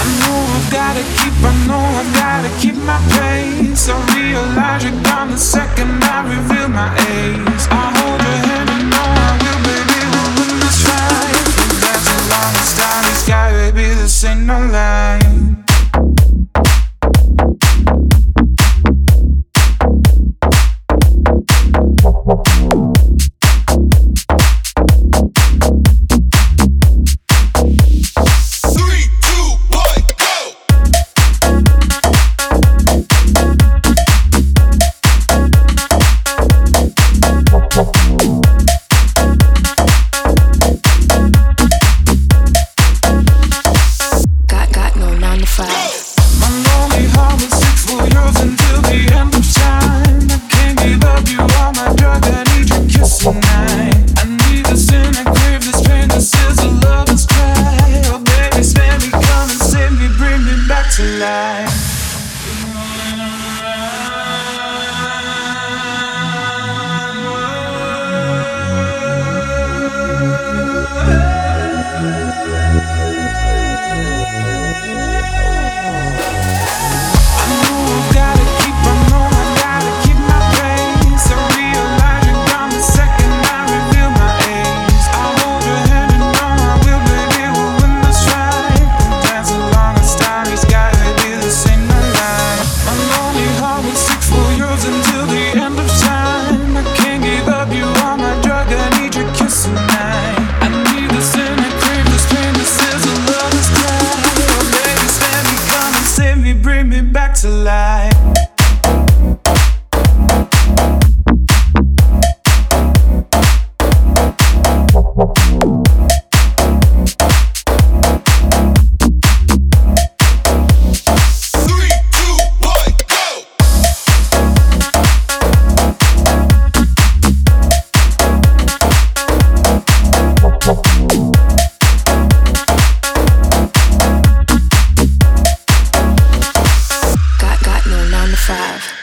I know I gotta keep, I know I gotta keep my. I realize the second I reveal my ace. I hold your hand and know I will, baby, we'll win this fight. Starry sky, baby, this ain't no lie. tonight. bring me back to life. five.